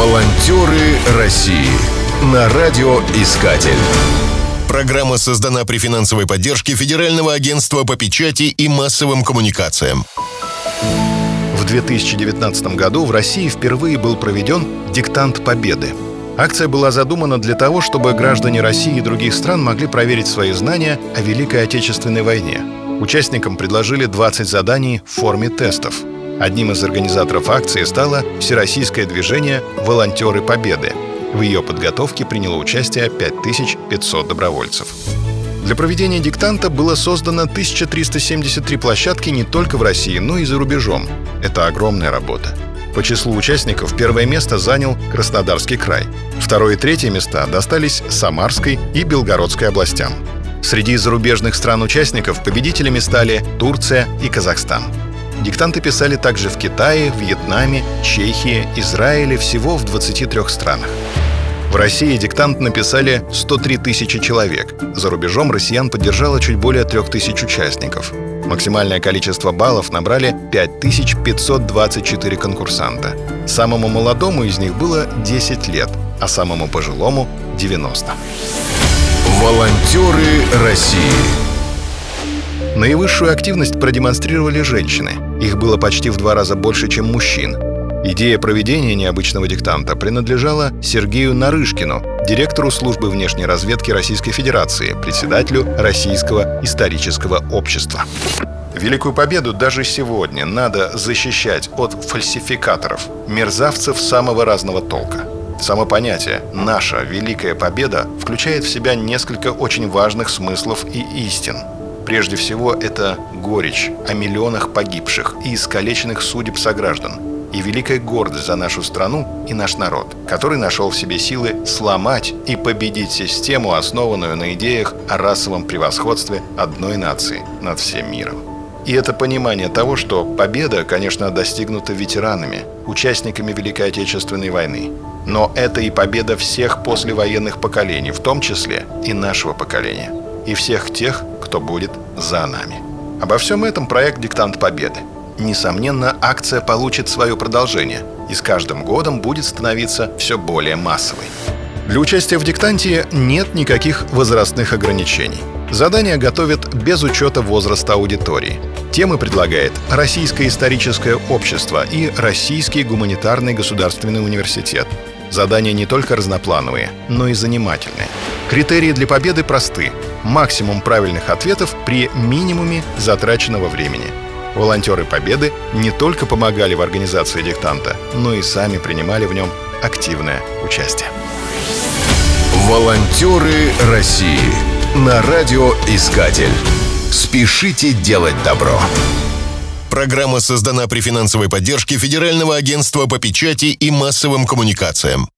Волонтеры России на радиоискатель. Программа создана при финансовой поддержке Федерального агентства по печати и массовым коммуникациям. В 2019 году в России впервые был проведен «Диктант Победы». Акция была задумана для того, чтобы граждане России и других стран могли проверить свои знания о Великой Отечественной войне. Участникам предложили 20 заданий в форме тестов – Одним из организаторов акции стало Всероссийское движение «Волонтеры Победы». В ее подготовке приняло участие 5500 добровольцев. Для проведения диктанта было создано 1373 площадки не только в России, но и за рубежом. Это огромная работа. По числу участников первое место занял Краснодарский край. Второе и третье места достались Самарской и Белгородской областям. Среди зарубежных стран-участников победителями стали Турция и Казахстан. Диктанты писали также в Китае, Вьетнаме, Чехии, Израиле, всего в 23 странах. В России диктант написали 103 тысячи человек. За рубежом россиян поддержало чуть более 3 тысяч участников. Максимальное количество баллов набрали 5524 конкурсанта. Самому молодому из них было 10 лет, а самому пожилому — 90. Волонтеры России Наивысшую активность продемонстрировали женщины. Их было почти в два раза больше, чем мужчин. Идея проведения необычного диктанта принадлежала Сергею Нарышкину, директору службы внешней разведки Российской Федерации, председателю Российского исторического общества. Великую победу даже сегодня надо защищать от фальсификаторов, мерзавцев самого разного толка. Само понятие «наша великая победа» включает в себя несколько очень важных смыслов и истин – Прежде всего, это горечь о миллионах погибших и искалеченных судеб сограждан и великая гордость за нашу страну и наш народ, который нашел в себе силы сломать и победить систему, основанную на идеях о расовом превосходстве одной нации над всем миром. И это понимание того, что победа, конечно, достигнута ветеранами, участниками Великой Отечественной войны. Но это и победа всех послевоенных поколений, в том числе и нашего поколения. И всех тех, кто будет за нами. Обо всем этом проект «Диктант Победы». Несомненно, акция получит свое продолжение и с каждым годом будет становиться все более массовой. Для участия в диктанте нет никаких возрастных ограничений. Задания готовят без учета возраста аудитории. Темы предлагает Российское историческое общество и Российский гуманитарный государственный университет. Задания не только разноплановые, но и занимательные. Критерии для победы просты. Максимум правильных ответов при минимуме затраченного времени. Волонтеры Победы не только помогали в организации диктанта, но и сами принимали в нем активное участие. Волонтеры России на радиоискатель. Спешите делать добро. Программа создана при финансовой поддержке Федерального агентства по печати и массовым коммуникациям.